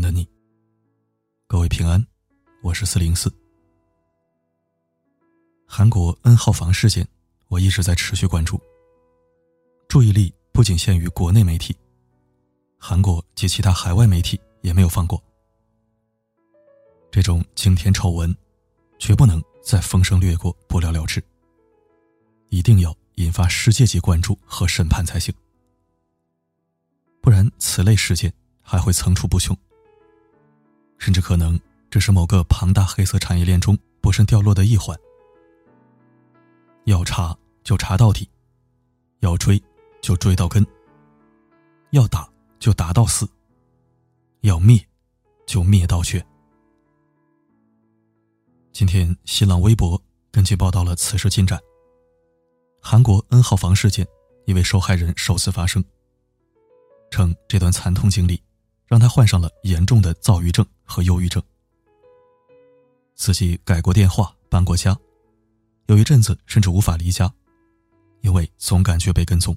的你。各位平安，我是四零四。韩国 N 号房事件，我一直在持续关注。注意力不仅限于国内媒体，韩国及其他海外媒体也没有放过。这种惊天丑闻，绝不能再风声掠过，不了了之。一定要引发世界级关注和审判才行。不然，此类事件还会层出不穷，甚至可能这是某个庞大黑色产业链中不慎掉落的一环。要查就查到底，要追就追到根，要打就打到死，要灭就灭到绝。今天，新浪微博根据报道了此事进展。韩国 N 号房事件，一位受害人首次发声。称这段惨痛经历，让他患上了严重的躁郁症和忧郁症。自己改过电话，搬过家，有一阵子甚至无法离家，因为总感觉被跟踪。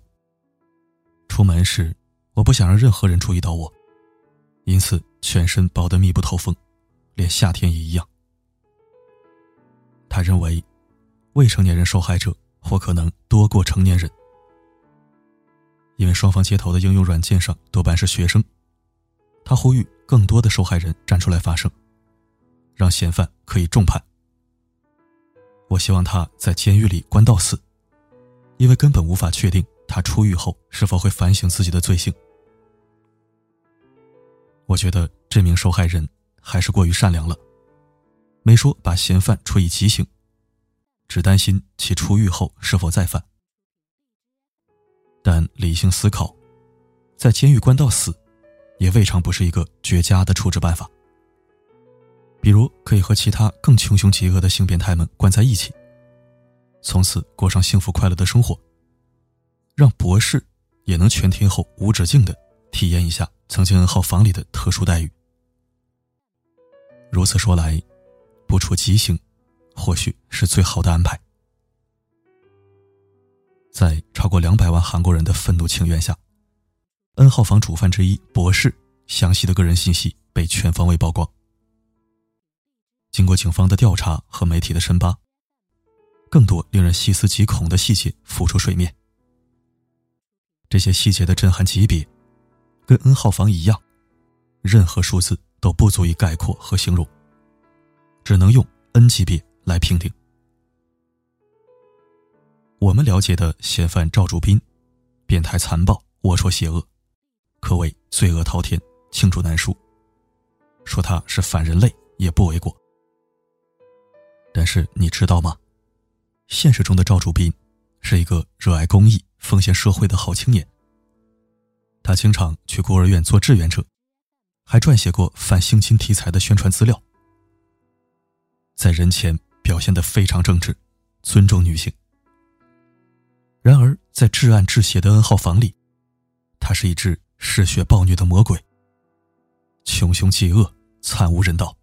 出门时，我不想让任何人注意到我，因此全身包得密不透风，连夏天也一样。他认为，未成年人受害者或可能多过成年人。因为双方接头的应用软件上多半是学生，他呼吁更多的受害人站出来发声，让嫌犯可以重判。我希望他在监狱里关到死，因为根本无法确定他出狱后是否会反省自己的罪行。我觉得这名受害人还是过于善良了，没说把嫌犯处以极刑，只担心其出狱后是否再犯。但理性思考，在监狱关到死，也未尝不是一个绝佳的处置办法。比如，可以和其他更穷凶极恶的性变态们关在一起，从此过上幸福快乐的生活，让博士也能全天候无止境的体验一下曾经 N 号房里的特殊待遇。如此说来，不处极刑，或许是最好的安排。在超过两百万韩国人的愤怒请愿下，N 号房主犯之一博士详细的个人信息被全方位曝光。经过警方的调查和媒体的深扒，更多令人细思极恐的细节浮出水面。这些细节的震撼级别，跟 N 号房一样，任何数字都不足以概括和形容，只能用 N 级别来评定。我们了解的嫌犯赵竹斌，变态残暴、龌龊邪恶，可谓罪恶滔天、罄竹难书。说他是反人类也不为过。但是你知道吗？现实中的赵竹斌是一个热爱公益、奉献社会的好青年。他经常去孤儿院做志愿者，还撰写过反性侵题材的宣传资料，在人前表现得非常正直，尊重女性。然而，在至暗至邪的 N 号房里，他是一只嗜血暴虐的魔鬼，穷凶极恶、惨无人道。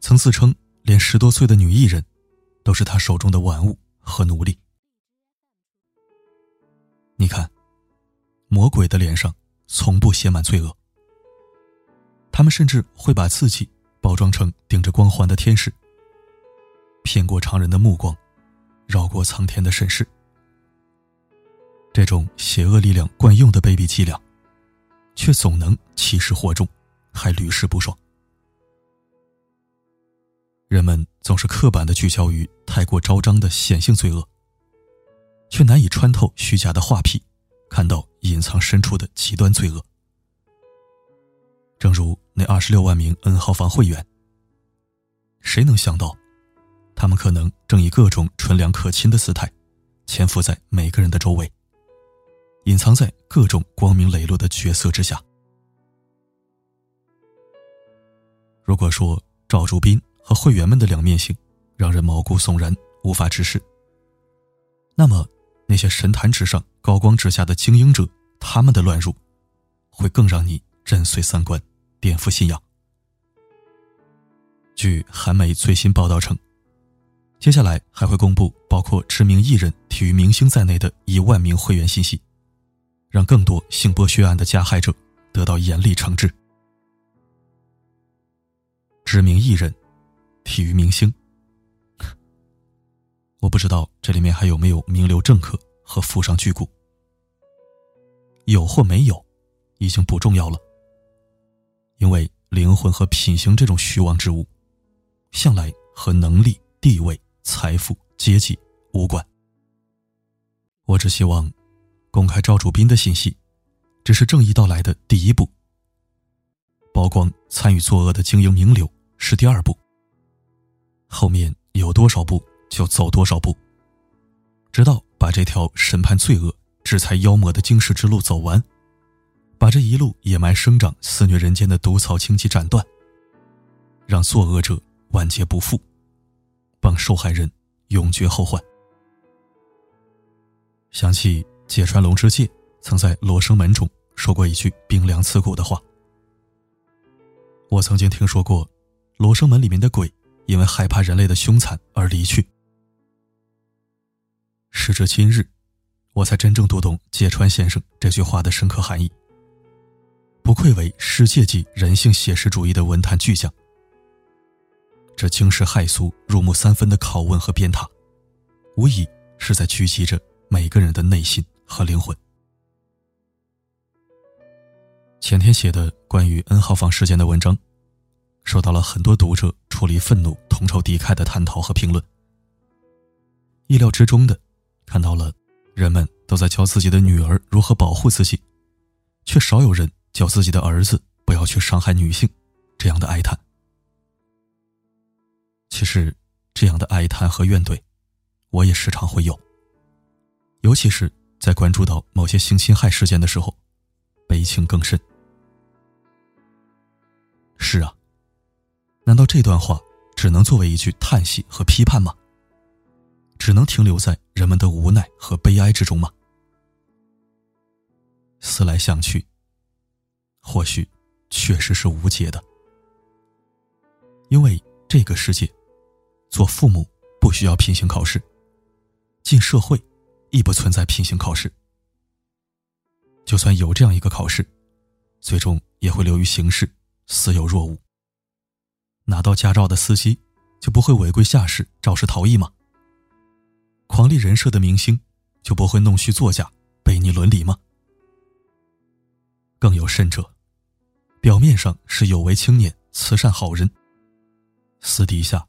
曾自称连十多岁的女艺人，都是他手中的玩物和奴隶。你看，魔鬼的脸上从不写满罪恶，他们甚至会把自己包装成顶着光环的天使，骗过常人的目光，绕过苍天的审视。这种邪恶力量惯用的卑鄙伎俩，却总能气势惑众，还屡试不爽。人们总是刻板的聚焦于太过昭彰的显性罪恶，却难以穿透虚假的画皮，看到隐藏深处的极端罪恶。正如那二十六万名 N 号房会员，谁能想到，他们可能正以各种纯良可亲的姿态，潜伏在每个人的周围。隐藏在各种光明磊落的角色之下。如果说赵竹斌和会员们的两面性让人毛骨悚然、无法直视，那么那些神坛之上、高光之下的精英者，他们的乱入，会更让你震碎三观、颠覆信仰。据韩媒最新报道称，接下来还会公布包括知名艺人、体育明星在内的一万名会员信息。让更多性剥削案的加害者得到严厉惩治。知名艺人，体育明星。我不知道这里面还有没有名流政客和富商巨贾。有或没有，已经不重要了。因为灵魂和品行这种虚妄之物，向来和能力、地位、财富、阶级无关。我只希望，公开赵主斌的信息，只是正义到来的第一步。曝光参与作恶的精英名流是第二步。后面有多少步就走多少步，直到把这条审判罪恶、制裁妖魔的经世之路走完。把这一路野蛮生长、肆虐人间的毒草荆棘斩断，让作恶者万劫不复，帮受害人永绝后患。想起芥川龙之介曾在《罗生门》中说过一句冰凉刺骨的话：“我曾经听说过，罗生门里面的鬼因为害怕人类的凶残而离去。时至今日，我才真正读懂芥川先生这句话的深刻含义。”不愧为世界级人性写实主义的文坛巨匠。这惊世骇俗、入木三分的拷问和鞭挞，无疑是在狙击着每个人的内心和灵魂。前天写的关于 N 号房事件的文章，受到了很多读者出离愤怒、同仇敌忾的探讨和评论。意料之中的，看到了人们都在教自己的女儿如何保护自己，却少有人。教自己的儿子不要去伤害女性，这样的哀叹。其实，这样的哀叹和怨怼，我也时常会有。尤其是在关注到某些性侵害事件的时候，悲情更甚。是啊，难道这段话只能作为一句叹息和批判吗？只能停留在人们的无奈和悲哀之中吗？思来想去。或许，确实是无解的，因为这个世界，做父母不需要品行考试，进社会亦不存在平行考试。就算有这样一个考试，最终也会流于形式，似有若无。拿到驾照的司机就不会违规驾驶、肇事逃逸吗？狂立人设的明星就不会弄虚作假、背逆伦理吗？更有甚者，表面上是有为青年、慈善好人，私底下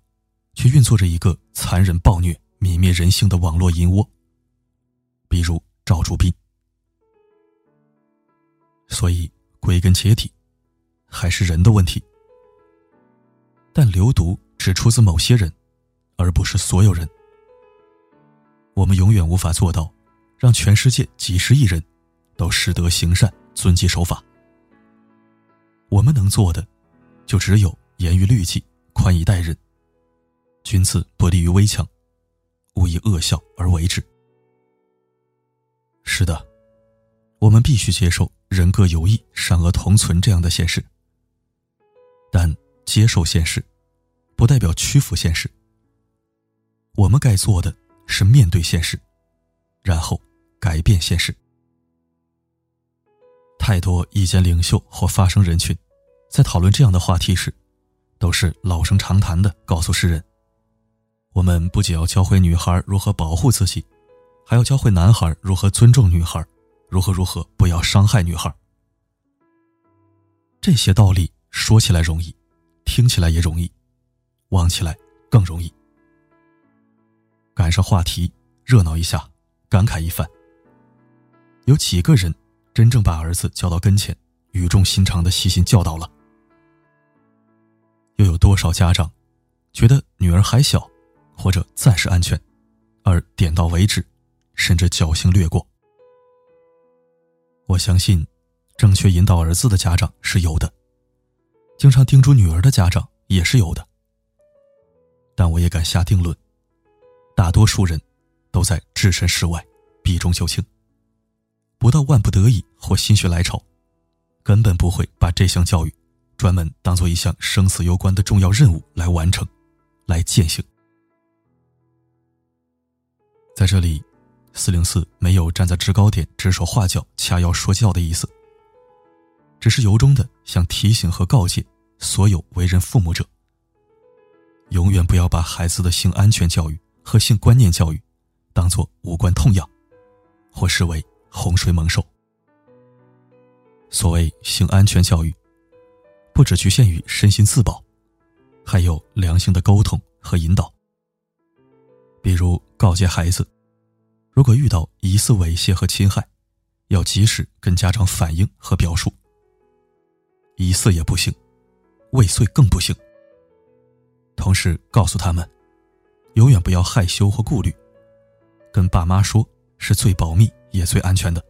却运作着一个残忍暴虐、泯灭人性的网络淫窝。比如赵竹斌。所以归根结底，还是人的问题。但流毒只出自某些人，而不是所有人。我们永远无法做到，让全世界几十亿人都识德行善。遵纪守法，我们能做的，就只有严于律己，宽以待人。君子不立于危墙，勿以恶笑而为之。是的，我们必须接受人各有异，善恶同存这样的现实。但接受现实，不代表屈服现实。我们该做的是面对现实，然后改变现实。太多意见领袖或发声人群，在讨论这样的话题时，都是老生常谈的告诉世人：我们不仅要教会女孩如何保护自己，还要教会男孩如何尊重女孩，如何如何不要伤害女孩。这些道理说起来容易，听起来也容易，忘起来更容易。赶上话题，热闹一下，感慨一番。有几个人？真正把儿子叫到跟前，语重心长的细心教导了。又有多少家长觉得女儿还小，或者暂时安全，而点到为止，甚至侥幸略过？我相信，正确引导儿子的家长是有的，经常叮嘱女儿的家长也是有的。但我也敢下定论，大多数人都在置身事外，避重就轻。不到万不得已或心血来潮，根本不会把这项教育专门当做一项生死攸关的重要任务来完成，来践行。在这里，四零四没有站在制高点指手画脚、掐腰说教的意思，只是由衷的想提醒和告诫所有为人父母者：永远不要把孩子的性安全教育和性观念教育当做无关痛痒，或视为洪水猛兽。所谓性安全教育，不只局限于身心自保，还有良性的沟通和引导。比如告诫孩子，如果遇到疑似猥亵和侵害，要及时跟家长反映和表述。疑似也不行，未遂更不行。同时告诉他们，永远不要害羞或顾虑，跟爸妈说是最保密也最安全的。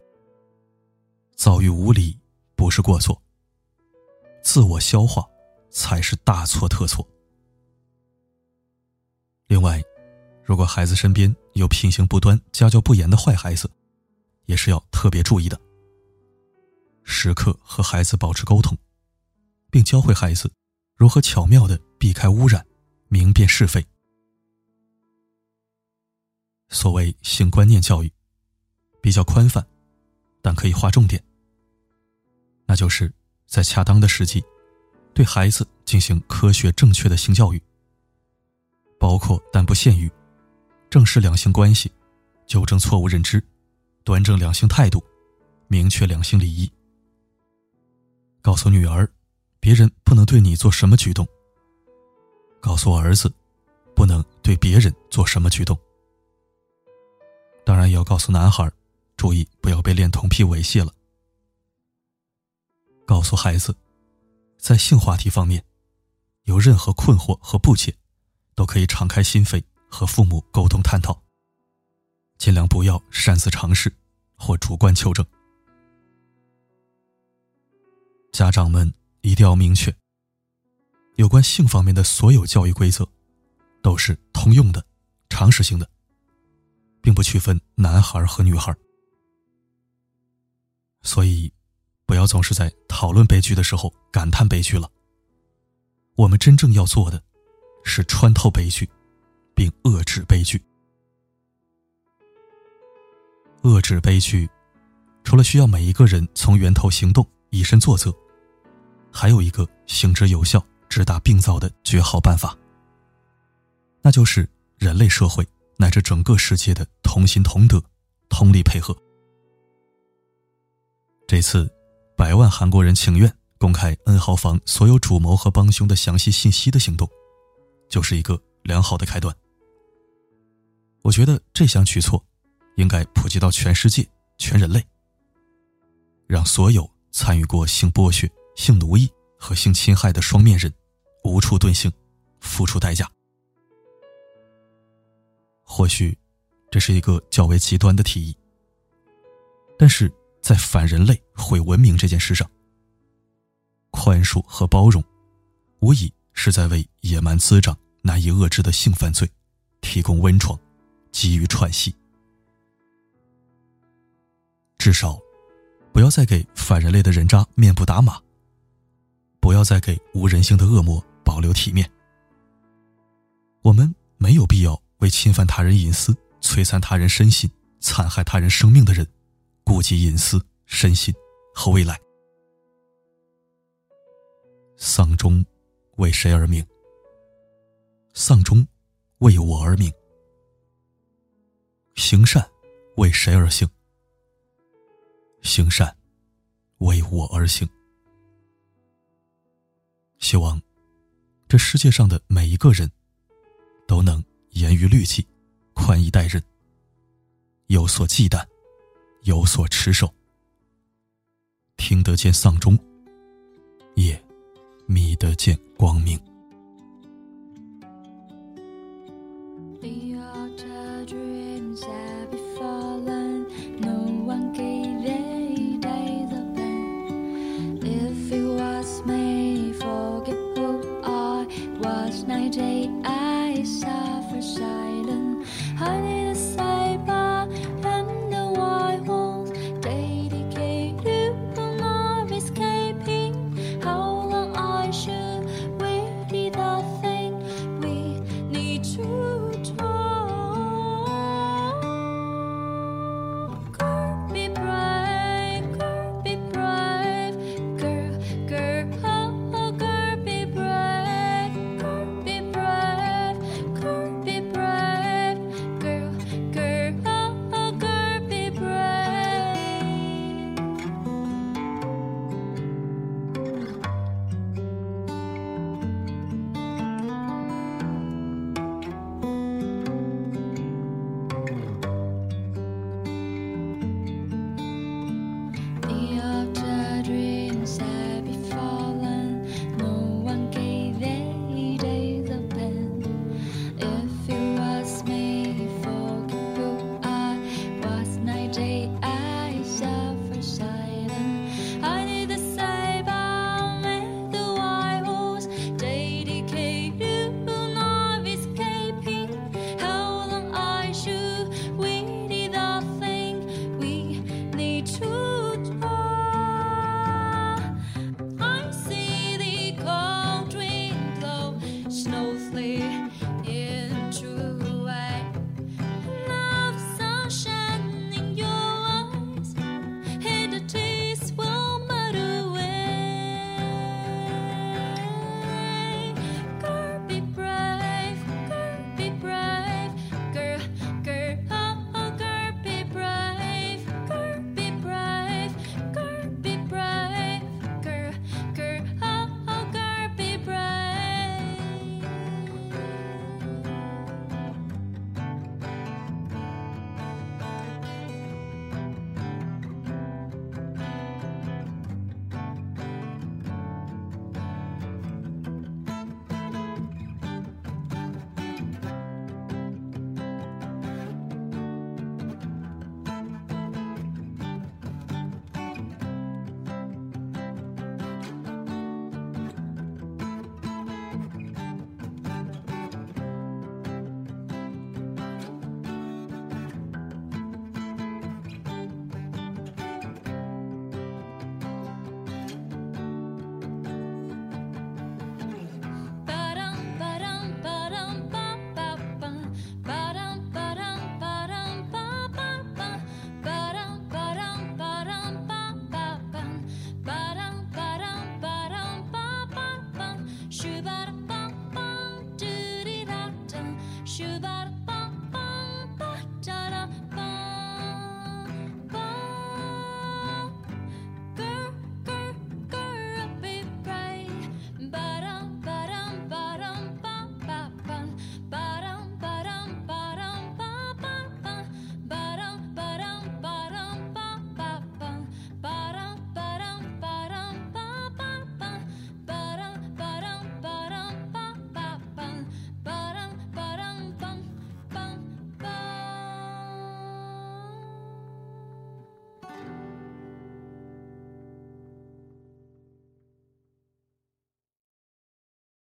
遭遇无理不是过错，自我消化才是大错特错。另外，如果孩子身边有品行不端、家教不严的坏孩子，也是要特别注意的，时刻和孩子保持沟通。并教会孩子如何巧妙的避开污染，明辨是非。所谓性观念教育，比较宽泛，但可以划重点。那就是在恰当的时机，对孩子进行科学正确的性教育，包括但不限于正视两性关系，纠正错误认知，端正两性态度，明确两性礼仪，告诉女儿。别人不能对你做什么举动。告诉儿子，不能对别人做什么举动。当然也要告诉男孩，注意不要被恋童癖猥亵了。告诉孩子，在性话题方面，有任何困惑和不解，都可以敞开心扉和父母沟通探讨。尽量不要擅自尝试或主观求证。家长们。一定要明确，有关性方面的所有教育规则，都是通用的、常识性的，并不区分男孩和女孩。所以，不要总是在讨论悲剧的时候感叹悲剧了。我们真正要做的，是穿透悲剧，并遏制悲剧。遏制悲剧，除了需要每一个人从源头行动、以身作则。还有一个行之有效、直达病灶的绝好办法，那就是人类社会乃至整个世界的同心同德、通力配合。这次，百万韩国人请愿公开 N 号房所有主谋和帮凶的详细信息的行动，就是一个良好的开端。我觉得这项举措应该普及到全世界、全人类，让所有参与过性剥削。性奴役和性侵害的双面人，无处遁形，付出代价。或许，这是一个较为极端的提议，但是在反人类、毁文明这件事上，宽恕和包容，无疑是在为野蛮滋长、难以遏制的性犯罪提供温床，急于喘息。至少，不要再给反人类的人渣面部打码。不要再给无人性的恶魔保留体面。我们没有必要为侵犯他人隐私、摧残他人身心、残害他人生命的人顾及隐私、身心和未来。丧钟为谁而鸣？丧钟为我而鸣。行善为谁而行？行善为我而行。希望这世界上的每一个人都能严于律己，宽以待人，有所忌惮，有所持守，听得见丧钟，也觅得见光明。